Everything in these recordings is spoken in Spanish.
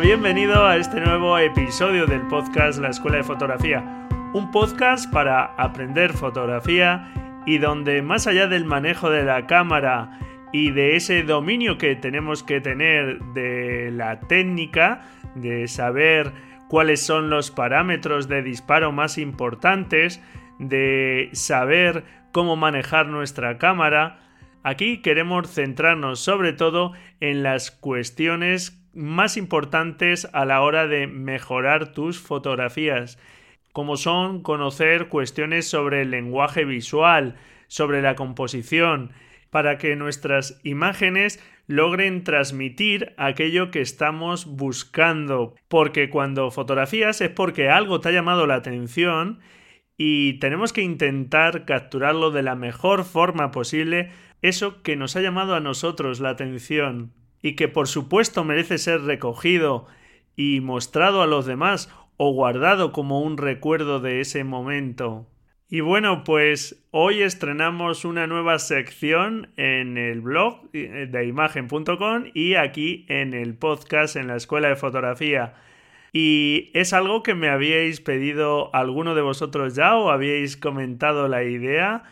Bienvenido a este nuevo episodio del podcast La Escuela de Fotografía. Un podcast para aprender fotografía y donde más allá del manejo de la cámara y de ese dominio que tenemos que tener de la técnica, de saber cuáles son los parámetros de disparo más importantes, de saber cómo manejar nuestra cámara, aquí queremos centrarnos sobre todo en las cuestiones más importantes a la hora de mejorar tus fotografías, como son conocer cuestiones sobre el lenguaje visual, sobre la composición, para que nuestras imágenes logren transmitir aquello que estamos buscando. Porque cuando fotografías es porque algo te ha llamado la atención y tenemos que intentar capturarlo de la mejor forma posible, eso que nos ha llamado a nosotros la atención y que por supuesto merece ser recogido y mostrado a los demás o guardado como un recuerdo de ese momento. Y bueno, pues hoy estrenamos una nueva sección en el blog de imagen.com y aquí en el podcast en la Escuela de Fotografía. Y es algo que me habíais pedido alguno de vosotros ya o habíais comentado la idea.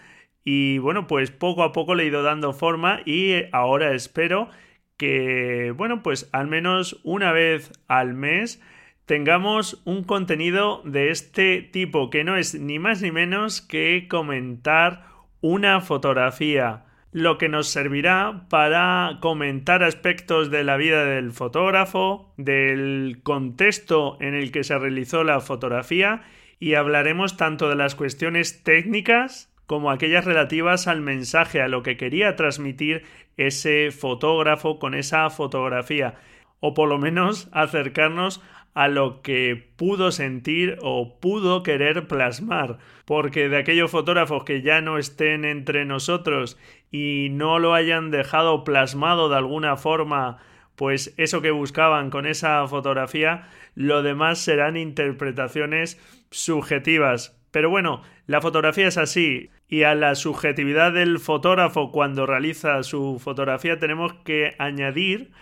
Y bueno, pues poco a poco le he ido dando forma y ahora espero que, bueno, pues al menos una vez al mes tengamos un contenido de este tipo, que no es ni más ni menos que comentar una fotografía, lo que nos servirá para comentar aspectos de la vida del fotógrafo, del contexto en el que se realizó la fotografía y hablaremos tanto de las cuestiones técnicas como aquellas relativas al mensaje, a lo que quería transmitir ese fotógrafo con esa fotografía, o por lo menos acercarnos a lo que pudo sentir o pudo querer plasmar, porque de aquellos fotógrafos que ya no estén entre nosotros y no lo hayan dejado plasmado de alguna forma, pues eso que buscaban con esa fotografía, lo demás serán interpretaciones subjetivas. Pero bueno, la fotografía es así, y a la subjetividad del fotógrafo cuando realiza su fotografía tenemos que añadir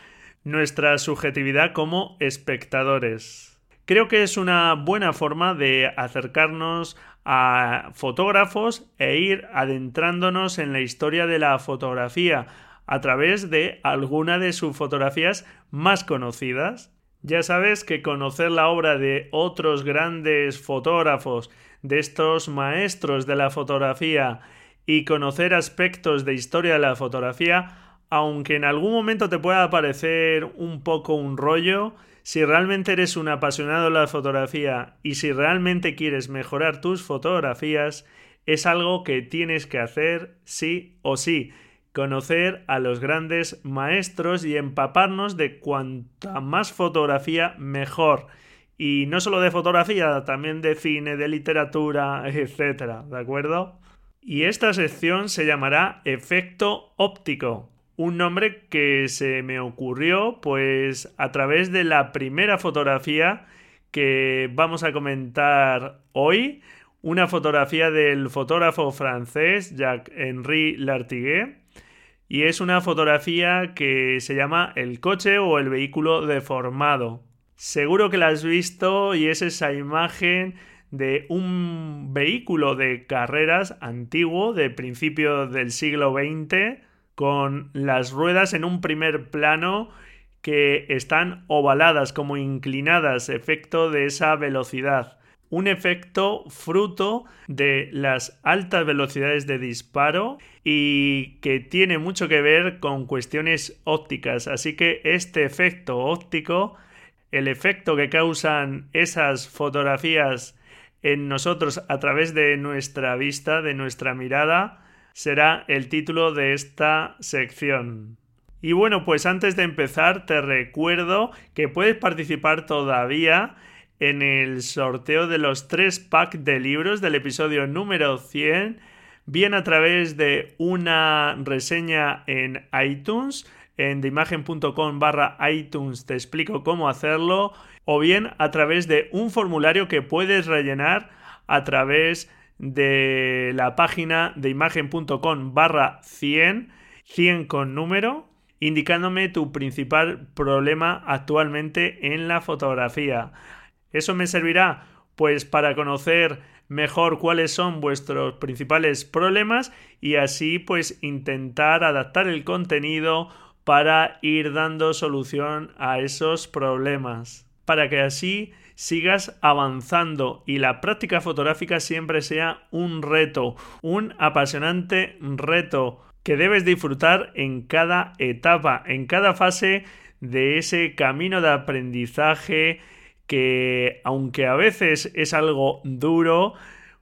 nuestra subjetividad como espectadores. Creo que es una buena forma de acercarnos a fotógrafos e ir adentrándonos en la historia de la fotografía a través de alguna de sus fotografías más conocidas. Ya sabes que conocer la obra de otros grandes fotógrafos de estos maestros de la fotografía y conocer aspectos de historia de la fotografía, aunque en algún momento te pueda parecer un poco un rollo, si realmente eres un apasionado de la fotografía y si realmente quieres mejorar tus fotografías, es algo que tienes que hacer sí o sí. Conocer a los grandes maestros y empaparnos de cuanta más fotografía mejor. Y no solo de fotografía, también de cine, de literatura, etcétera, ¿de acuerdo? Y esta sección se llamará Efecto óptico, un nombre que se me ocurrió pues a través de la primera fotografía que vamos a comentar hoy, una fotografía del fotógrafo francés Jacques-Henri Lartiguet, y es una fotografía que se llama el coche o el vehículo deformado. Seguro que la has visto y es esa imagen de un vehículo de carreras antiguo de principios del siglo XX con las ruedas en un primer plano que están ovaladas como inclinadas, efecto de esa velocidad. Un efecto fruto de las altas velocidades de disparo y que tiene mucho que ver con cuestiones ópticas. Así que este efecto óptico el efecto que causan esas fotografías en nosotros a través de nuestra vista, de nuestra mirada, será el título de esta sección. Y bueno, pues antes de empezar te recuerdo que puedes participar todavía en el sorteo de los tres packs de libros del episodio número 100, bien a través de una reseña en iTunes, en deimagen.com barra iTunes te explico cómo hacerlo, o bien a través de un formulario que puedes rellenar a través de la página de imagen.com barra 100, 100 con número, indicándome tu principal problema actualmente en la fotografía. Eso me servirá pues para conocer mejor cuáles son vuestros principales problemas y así pues intentar adaptar el contenido para ir dando solución a esos problemas. Para que así sigas avanzando y la práctica fotográfica siempre sea un reto, un apasionante reto que debes disfrutar en cada etapa, en cada fase de ese camino de aprendizaje que aunque a veces es algo duro,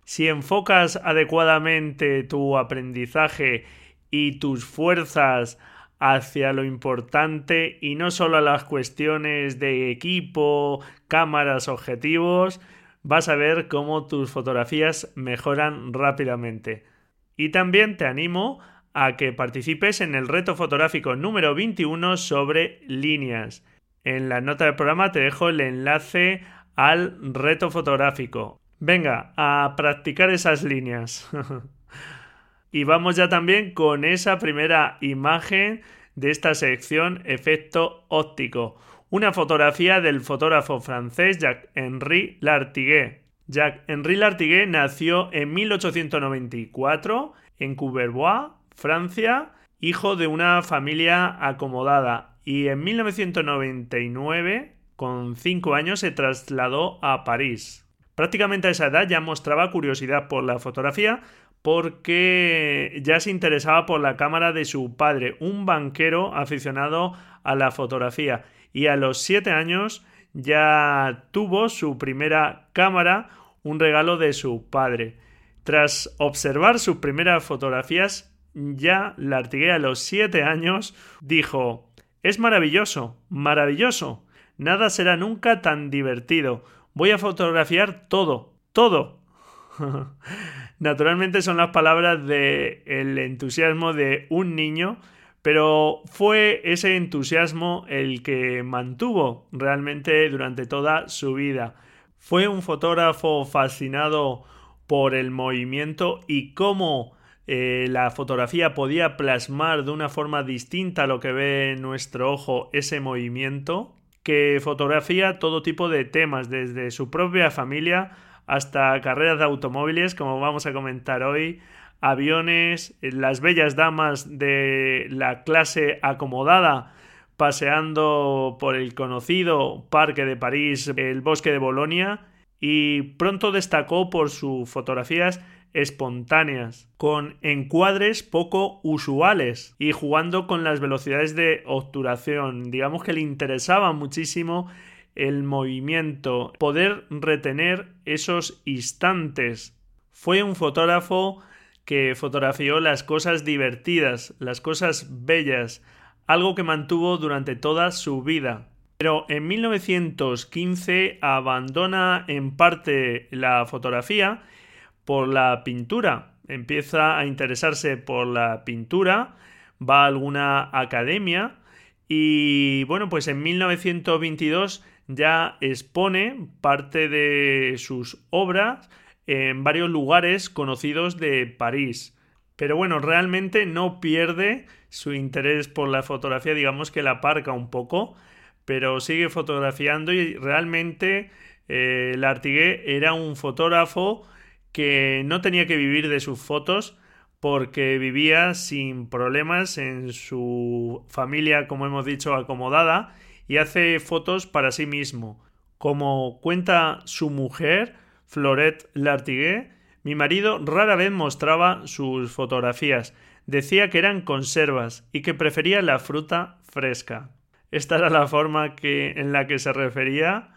si enfocas adecuadamente tu aprendizaje y tus fuerzas hacia lo importante y no solo a las cuestiones de equipo, cámaras, objetivos, vas a ver cómo tus fotografías mejoran rápidamente. Y también te animo a que participes en el reto fotográfico número 21 sobre líneas. En la nota del programa te dejo el enlace al reto fotográfico. Venga, a practicar esas líneas. y vamos ya también con esa primera imagen de esta sección efecto óptico. Una fotografía del fotógrafo francés Jacques-Henri Lartiguet. Jacques-Henri Lartiguet nació en 1894 en Couverbois, Francia, hijo de una familia acomodada y en 1999, con 5 años, se trasladó a París. Prácticamente a esa edad ya mostraba curiosidad por la fotografía porque ya se interesaba por la cámara de su padre, un banquero aficionado a la fotografía, y a los 7 años ya tuvo su primera cámara, un regalo de su padre. Tras observar sus primeras fotografías, ya Lartigué a los siete años dijo Es maravilloso, maravilloso. Nada será nunca tan divertido. Voy a fotografiar todo, todo. Naturalmente son las palabras de el entusiasmo de un niño, pero fue ese entusiasmo el que mantuvo realmente durante toda su vida. Fue un fotógrafo fascinado por el movimiento y cómo eh, la fotografía podía plasmar de una forma distinta a lo que ve nuestro ojo ese movimiento, que fotografía todo tipo de temas, desde su propia familia hasta carreras de automóviles, como vamos a comentar hoy, aviones, las bellas damas de la clase acomodada paseando por el conocido Parque de París, el Bosque de Bolonia, y pronto destacó por sus fotografías espontáneas, con encuadres poco usuales y jugando con las velocidades de obturación. Digamos que le interesaba muchísimo el movimiento, poder retener esos instantes. Fue un fotógrafo que fotografió las cosas divertidas, las cosas bellas, algo que mantuvo durante toda su vida. Pero en 1915 abandona en parte la fotografía por la pintura. Empieza a interesarse por la pintura, va a alguna academia y bueno, pues en 1922 ya expone parte de sus obras en varios lugares conocidos de París. Pero bueno, realmente no pierde su interés por la fotografía, digamos que la aparca un poco, pero sigue fotografiando y realmente eh, Lartiguet era un fotógrafo que no tenía que vivir de sus fotos porque vivía sin problemas en su familia, como hemos dicho, acomodada y hace fotos para sí mismo. Como cuenta su mujer, Florette Lartiguet, mi marido rara vez mostraba sus fotografías. Decía que eran conservas y que prefería la fruta fresca. Esta era la forma en la que se refería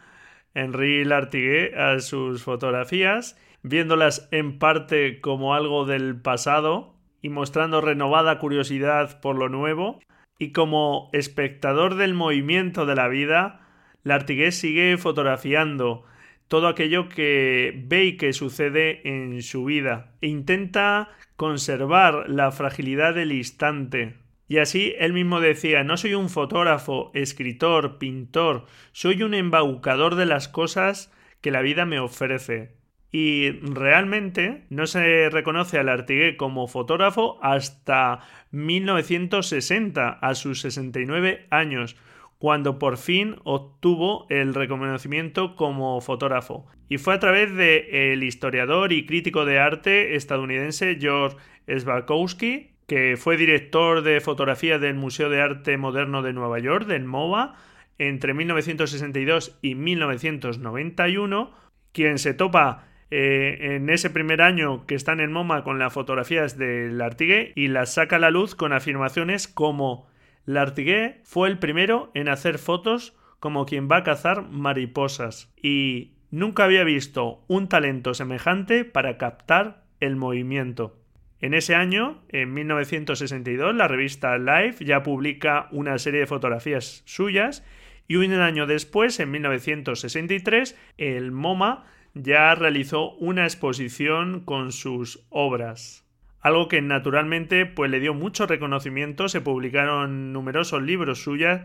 Henri Lartiguet a sus fotografías, viéndolas en parte como algo del pasado y mostrando renovada curiosidad por lo nuevo, y como espectador del movimiento de la vida, Lartiguet sigue fotografiando todo aquello que ve y que sucede en su vida e intenta conservar la fragilidad del instante. Y así él mismo decía no soy un fotógrafo, escritor, pintor, soy un embaucador de las cosas que la vida me ofrece. Y realmente no se reconoce al Artigué como fotógrafo hasta 1960, a sus 69 años, cuando por fin obtuvo el reconocimiento como fotógrafo. Y fue a través de el historiador y crítico de arte estadounidense George Sbarkowski, que fue director de fotografía del Museo de Arte Moderno de Nueva York, del MoMA, entre 1962 y 1991, quien se topa eh, en ese primer año que está en MoMA con las fotografías del Artigué y las saca a la luz con afirmaciones como Lartigué fue el primero en hacer fotos como quien va a cazar mariposas y nunca había visto un talento semejante para captar el movimiento. En ese año, en 1962, la revista Life ya publica una serie de fotografías suyas y un año después, en 1963, el MoMA ya realizó una exposición con sus obras algo que naturalmente pues le dio mucho reconocimiento, se publicaron numerosos libros suyas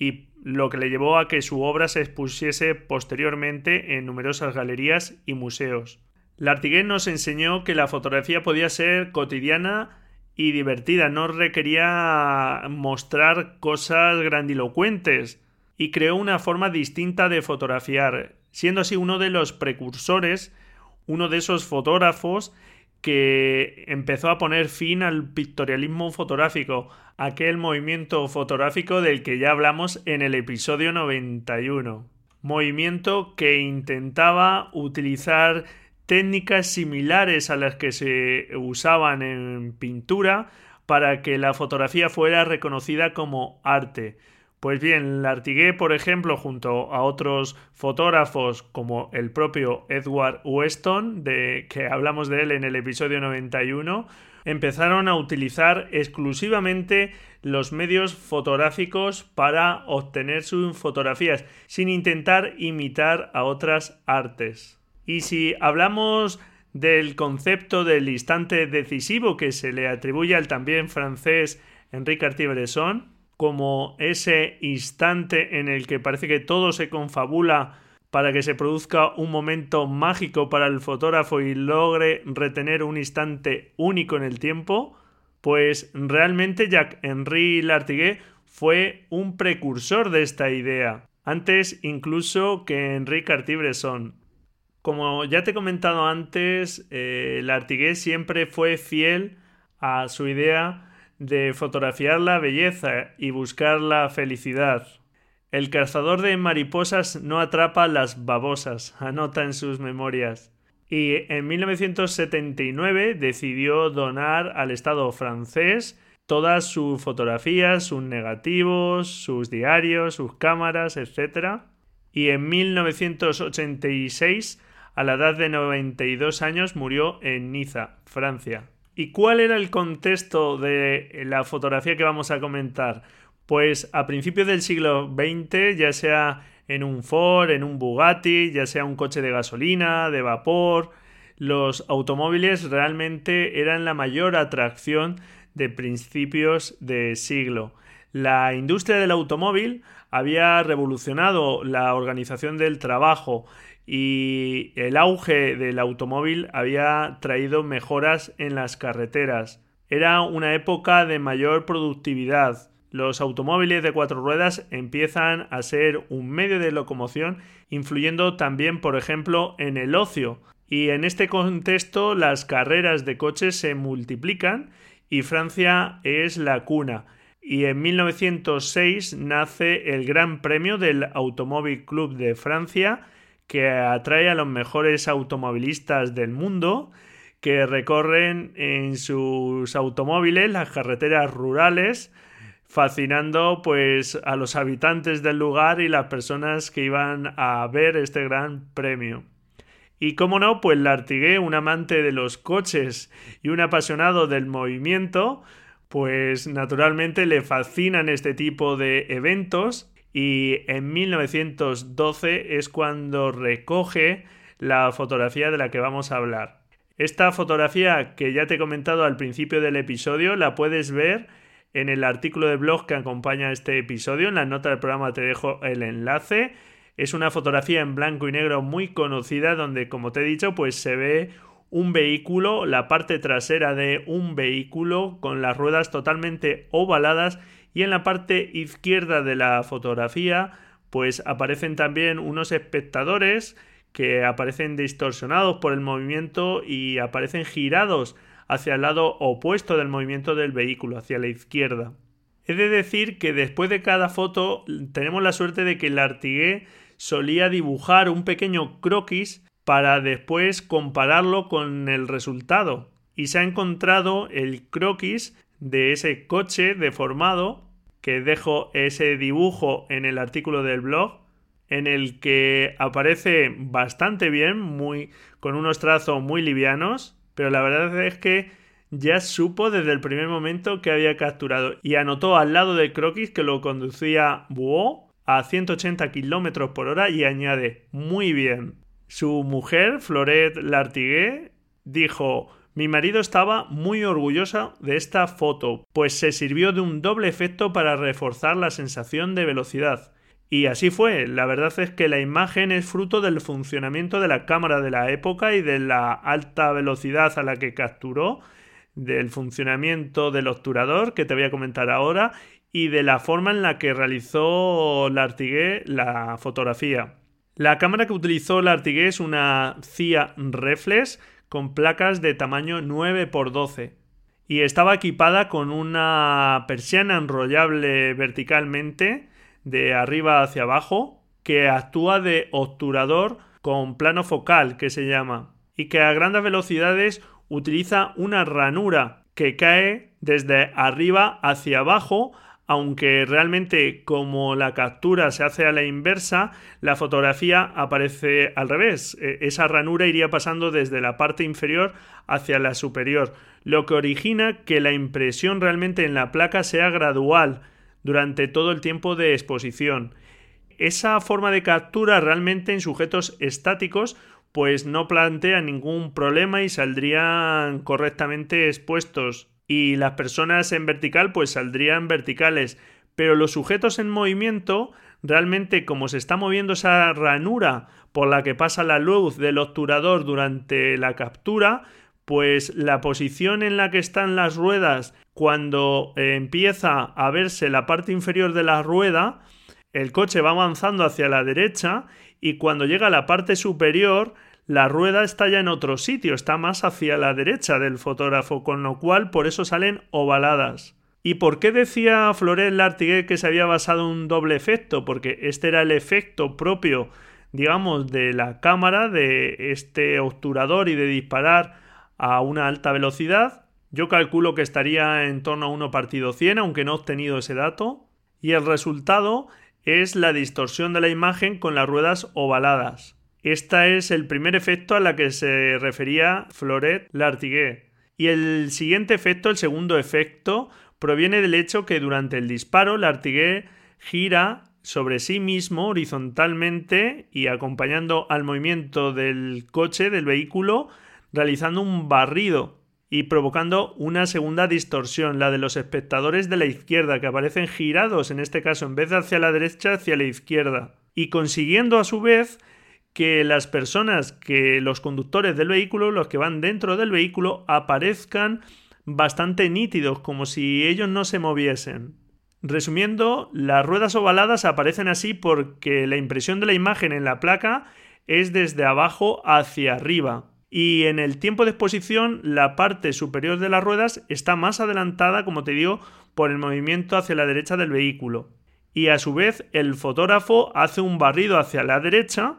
y lo que le llevó a que su obra se expusiese posteriormente en numerosas galerías y museos. Lartiguet nos enseñó que la fotografía podía ser cotidiana y divertida, no requería mostrar cosas grandilocuentes y creó una forma distinta de fotografiar, siendo así uno de los precursores, uno de esos fotógrafos que empezó a poner fin al pictorialismo fotográfico, aquel movimiento fotográfico del que ya hablamos en el episodio 91. Movimiento que intentaba utilizar técnicas similares a las que se usaban en pintura para que la fotografía fuera reconocida como arte pues bien, Lartigué, por ejemplo, junto a otros fotógrafos como el propio Edward Weston, de que hablamos de él en el episodio 91, empezaron a utilizar exclusivamente los medios fotográficos para obtener sus fotografías, sin intentar imitar a otras artes. Y si hablamos del concepto del instante decisivo que se le atribuye al también francés Henri Cartier-Bresson, como ese instante en el que parece que todo se confabula para que se produzca un momento mágico para el fotógrafo y logre retener un instante único en el tiempo, pues realmente Jacques-Henri Lartiguet fue un precursor de esta idea, antes incluso que Henri Cartier-Bresson. Como ya te he comentado antes, eh, siempre fue fiel a su idea de fotografiar la belleza y buscar la felicidad. El cazador de mariposas no atrapa las babosas, anota en sus memorias. Y en 1979 decidió donar al Estado francés todas sus fotografías, sus negativos, sus diarios, sus cámaras, etc. Y en 1986, a la edad de 92 años, murió en Niza, Francia. ¿Y cuál era el contexto de la fotografía que vamos a comentar? Pues a principios del siglo XX, ya sea en un Ford, en un Bugatti, ya sea un coche de gasolina, de vapor, los automóviles realmente eran la mayor atracción de principios de siglo. La industria del automóvil había revolucionado la organización del trabajo y el auge del automóvil había traído mejoras en las carreteras. Era una época de mayor productividad. Los automóviles de cuatro ruedas empiezan a ser un medio de locomoción, influyendo también, por ejemplo, en el ocio. Y en este contexto las carreras de coches se multiplican y Francia es la cuna. Y en 1906 nace el Gran Premio del Automóvil Club de Francia, que atrae a los mejores automovilistas del mundo que recorren en sus automóviles las carreteras rurales fascinando pues a los habitantes del lugar y las personas que iban a ver este gran premio. Y cómo no, pues Lartigué, un amante de los coches y un apasionado del movimiento, pues naturalmente le fascinan este tipo de eventos y en 1912 es cuando recoge la fotografía de la que vamos a hablar. Esta fotografía que ya te he comentado al principio del episodio la puedes ver en el artículo de blog que acompaña este episodio. En la nota del programa te dejo el enlace. Es una fotografía en blanco y negro muy conocida donde, como te he dicho, pues se ve un vehículo, la parte trasera de un vehículo con las ruedas totalmente ovaladas y en la parte izquierda de la fotografía pues aparecen también unos espectadores que aparecen distorsionados por el movimiento y aparecen girados hacia el lado opuesto del movimiento del vehículo, hacia la izquierda. He de decir que después de cada foto tenemos la suerte de que el Artigué solía dibujar un pequeño croquis para después compararlo con el resultado. Y se ha encontrado el croquis de ese coche deformado que dejo ese dibujo en el artículo del blog, en el que aparece bastante bien, muy, con unos trazos muy livianos, pero la verdad es que ya supo desde el primer momento que había capturado y anotó al lado del croquis que lo conducía Buo a 180 km por hora y añade muy bien. Su mujer, Floret Lartigué, dijo mi marido estaba muy orgullosa de esta foto, pues se sirvió de un doble efecto para reforzar la sensación de velocidad. Y así fue, la verdad es que la imagen es fruto del funcionamiento de la cámara de la época y de la alta velocidad a la que capturó, del funcionamiento del obturador que te voy a comentar ahora y de la forma en la que realizó Lartigué la fotografía. La cámara que utilizó Lartigué es una CIA Reflex con placas de tamaño 9x12 y estaba equipada con una persiana enrollable verticalmente de arriba hacia abajo que actúa de obturador con plano focal que se llama y que a grandes velocidades utiliza una ranura que cae desde arriba hacia abajo aunque realmente como la captura se hace a la inversa, la fotografía aparece al revés. E, esa ranura iría pasando desde la parte inferior hacia la superior, lo que origina que la impresión realmente en la placa sea gradual durante todo el tiempo de exposición. Esa forma de captura realmente en sujetos estáticos pues no plantea ningún problema y saldrían correctamente expuestos y las personas en vertical pues saldrían verticales, pero los sujetos en movimiento realmente como se está moviendo esa ranura por la que pasa la luz del obturador durante la captura, pues la posición en la que están las ruedas cuando empieza a verse la parte inferior de la rueda, el coche va avanzando hacia la derecha y cuando llega a la parte superior la rueda está ya en otro sitio, está más hacia la derecha del fotógrafo, con lo cual por eso salen ovaladas. ¿Y por qué decía Florel Lartiguet que se había basado en un doble efecto? Porque este era el efecto propio, digamos, de la cámara, de este obturador y de disparar a una alta velocidad. Yo calculo que estaría en torno a 1 partido 100, aunque no he obtenido ese dato. Y el resultado es la distorsión de la imagen con las ruedas ovaladas. Este es el primer efecto a la que se refería Floret Lartiguet. Y el siguiente efecto, el segundo efecto, proviene del hecho que durante el disparo Lartiguet gira sobre sí mismo horizontalmente y acompañando al movimiento del coche, del vehículo, realizando un barrido y provocando una segunda distorsión, la de los espectadores de la izquierda, que aparecen girados, en este caso, en vez de hacia la derecha, hacia la izquierda, y consiguiendo a su vez que las personas, que los conductores del vehículo, los que van dentro del vehículo, aparezcan bastante nítidos, como si ellos no se moviesen. Resumiendo, las ruedas ovaladas aparecen así porque la impresión de la imagen en la placa es desde abajo hacia arriba. Y en el tiempo de exposición, la parte superior de las ruedas está más adelantada, como te digo, por el movimiento hacia la derecha del vehículo. Y a su vez, el fotógrafo hace un barrido hacia la derecha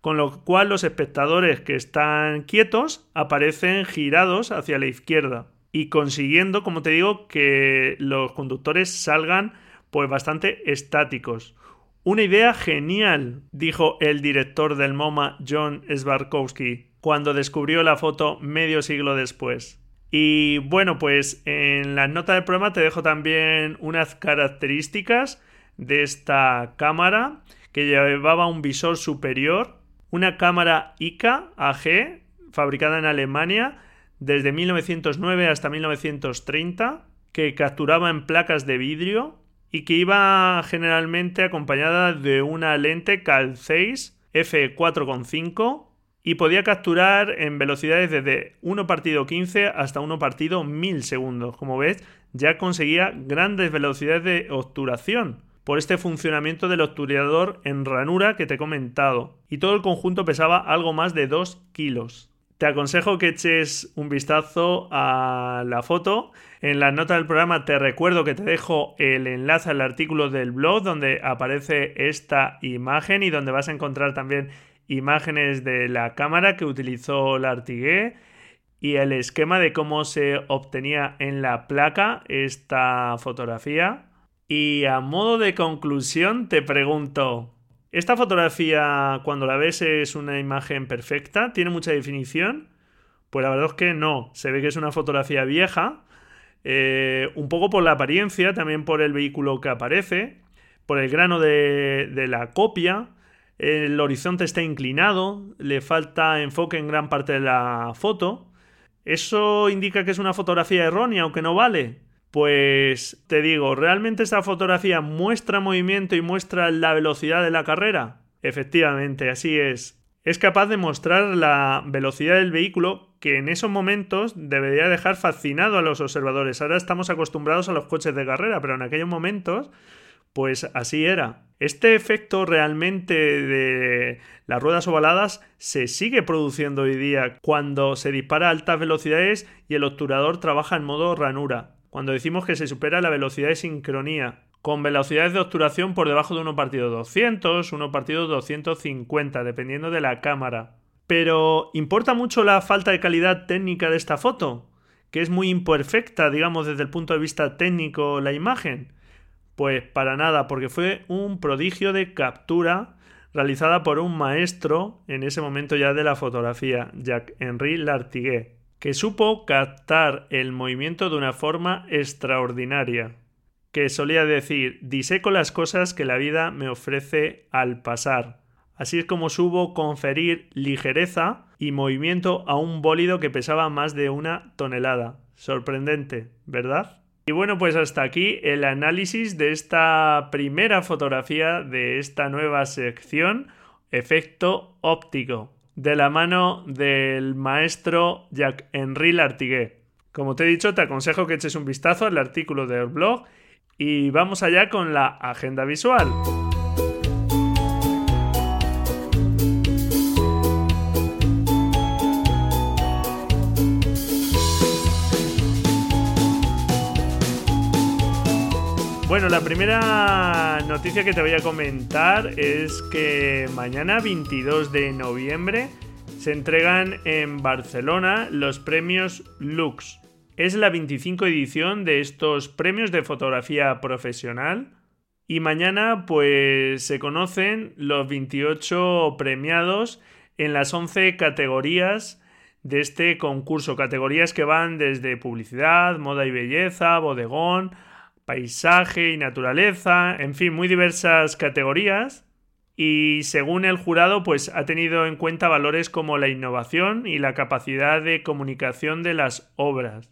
con lo cual los espectadores que están quietos aparecen girados hacia la izquierda. y consiguiendo, como te digo, que los conductores salgan pues bastante estáticos. Una idea genial, dijo el director del MoMA John Sbarkowski cuando descubrió la foto medio siglo después. Y bueno, pues en la nota del programa te dejo también unas características de esta cámara que llevaba un visor superior, una cámara ICA AG fabricada en Alemania desde 1909 hasta 1930 que capturaba en placas de vidrio y que iba generalmente acompañada de una lente Cal 6 f4.5 y podía capturar en velocidades desde 1 partido 15 hasta 1 partido 1000 segundos. Como ves, ya conseguía grandes velocidades de obturación por este funcionamiento del obturador en ranura que te he comentado, y todo el conjunto pesaba algo más de 2 kilos. Te aconsejo que eches un vistazo a la foto. En la nota del programa te recuerdo que te dejo el enlace al artículo del blog donde aparece esta imagen y donde vas a encontrar también imágenes de la cámara que utilizó la Artigué y el esquema de cómo se obtenía en la placa esta fotografía. Y a modo de conclusión te pregunto, esta fotografía, cuando la ves, es una imagen perfecta, tiene mucha definición. Pues la verdad es que no, se ve que es una fotografía vieja, eh, un poco por la apariencia, también por el vehículo que aparece, por el grano de, de la copia, el horizonte está inclinado, le falta enfoque en gran parte de la foto. ¿Eso indica que es una fotografía errónea o que no vale? Pues te digo, ¿realmente esta fotografía muestra movimiento y muestra la velocidad de la carrera? Efectivamente, así es. Es capaz de mostrar la velocidad del vehículo que en esos momentos debería dejar fascinado a los observadores. Ahora estamos acostumbrados a los coches de carrera, pero en aquellos momentos, pues así era. Este efecto realmente de las ruedas ovaladas se sigue produciendo hoy día cuando se dispara a altas velocidades y el obturador trabaja en modo ranura cuando decimos que se supera la velocidad de sincronía, con velocidades de obturación por debajo de 1 partido 200, 1 partido 250, dependiendo de la cámara. Pero ¿importa mucho la falta de calidad técnica de esta foto? Que es muy imperfecta, digamos, desde el punto de vista técnico la imagen. Pues para nada, porque fue un prodigio de captura realizada por un maestro en ese momento ya de la fotografía, Jacques-Henri Lartiguet que supo captar el movimiento de una forma extraordinaria, que solía decir diseco las cosas que la vida me ofrece al pasar. Así es como supo conferir ligereza y movimiento a un bólido que pesaba más de una tonelada. Sorprendente, ¿verdad? Y bueno, pues hasta aquí el análisis de esta primera fotografía de esta nueva sección, efecto óptico de la mano del maestro Jacques-Henri Lartiguet. Como te he dicho, te aconsejo que eches un vistazo al artículo del blog y vamos allá con la agenda visual. Bueno, la primera noticia que te voy a comentar es que mañana 22 de noviembre se entregan en Barcelona los premios Lux. Es la 25 edición de estos premios de fotografía profesional y mañana pues se conocen los 28 premiados en las 11 categorías de este concurso, categorías que van desde publicidad, moda y belleza, bodegón, paisaje y naturaleza, en fin, muy diversas categorías. Y según el jurado, pues ha tenido en cuenta valores como la innovación y la capacidad de comunicación de las obras.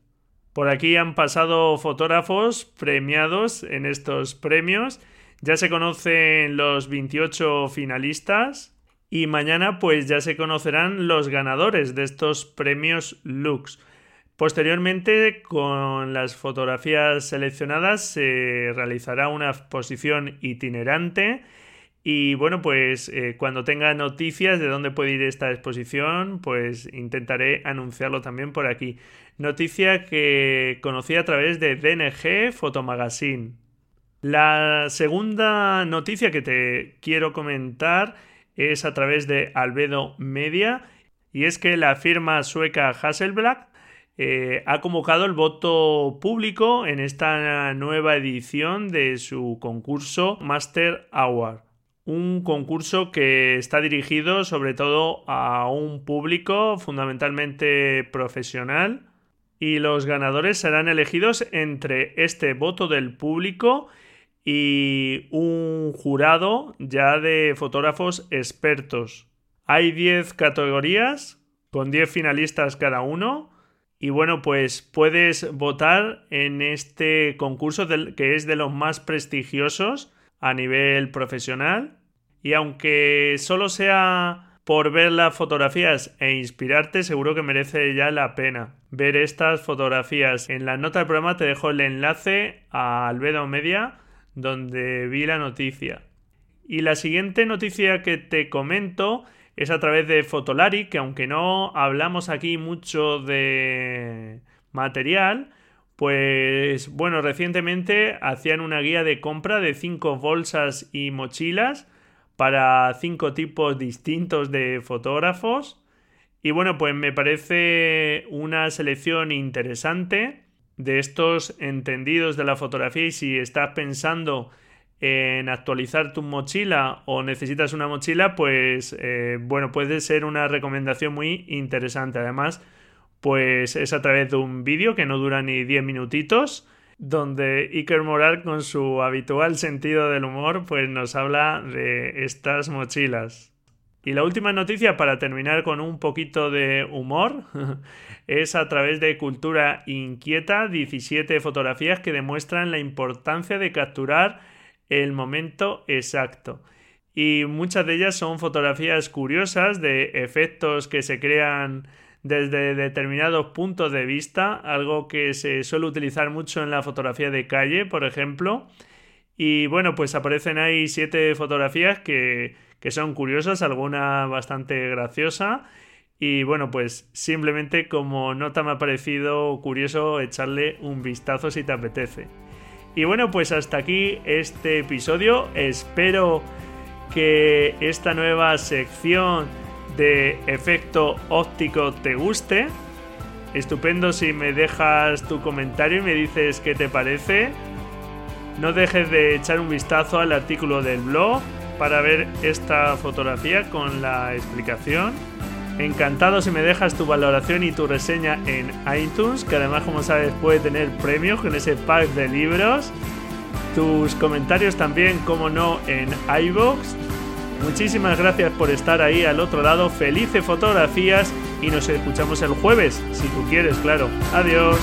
Por aquí han pasado fotógrafos premiados en estos premios. Ya se conocen los 28 finalistas y mañana pues ya se conocerán los ganadores de estos premios Lux. Posteriormente, con las fotografías seleccionadas, se realizará una exposición itinerante. Y bueno, pues eh, cuando tenga noticias de dónde puede ir esta exposición, pues intentaré anunciarlo también por aquí. Noticia que conocí a través de DNG Photomagazine. La segunda noticia que te quiero comentar es a través de Albedo Media y es que la firma sueca Hasselblad eh, ha convocado el voto público en esta nueva edición de su concurso Master Award. Un concurso que está dirigido sobre todo a un público fundamentalmente profesional y los ganadores serán elegidos entre este voto del público y un jurado ya de fotógrafos expertos. Hay 10 categorías con 10 finalistas cada uno. Y bueno, pues puedes votar en este concurso que es de los más prestigiosos a nivel profesional. Y aunque solo sea por ver las fotografías e inspirarte, seguro que merece ya la pena ver estas fotografías. En la nota del programa te dejo el enlace a Albedo Media donde vi la noticia. Y la siguiente noticia que te comento es a través de Fotolari, que aunque no hablamos aquí mucho de material, pues bueno, recientemente hacían una guía de compra de cinco bolsas y mochilas para cinco tipos distintos de fotógrafos. Y bueno, pues me parece una selección interesante de estos entendidos de la fotografía y si estás pensando en actualizar tu mochila o necesitas una mochila, pues eh, bueno, puede ser una recomendación muy interesante. Además, pues es a través de un vídeo que no dura ni 10 minutitos, donde Iker Moral, con su habitual sentido del humor, pues nos habla de estas mochilas. Y la última noticia, para terminar con un poquito de humor, es a través de Cultura Inquieta, 17 fotografías que demuestran la importancia de capturar el momento exacto. Y muchas de ellas son fotografías curiosas de efectos que se crean desde determinados puntos de vista, algo que se suele utilizar mucho en la fotografía de calle, por ejemplo. Y bueno, pues aparecen ahí siete fotografías que que son curiosas, alguna bastante graciosa. Y bueno, pues simplemente como nota me ha parecido curioso echarle un vistazo si te apetece. Y bueno, pues hasta aquí este episodio. Espero que esta nueva sección de efecto óptico te guste. Estupendo si me dejas tu comentario y me dices qué te parece. No dejes de echar un vistazo al artículo del blog para ver esta fotografía con la explicación. Encantado si me dejas tu valoración y tu reseña en iTunes, que además como sabes puede tener premios con ese pack de libros. Tus comentarios también, como no, en iBox. Muchísimas gracias por estar ahí al otro lado. Felices fotografías y nos escuchamos el jueves, si tú quieres, claro. Adiós.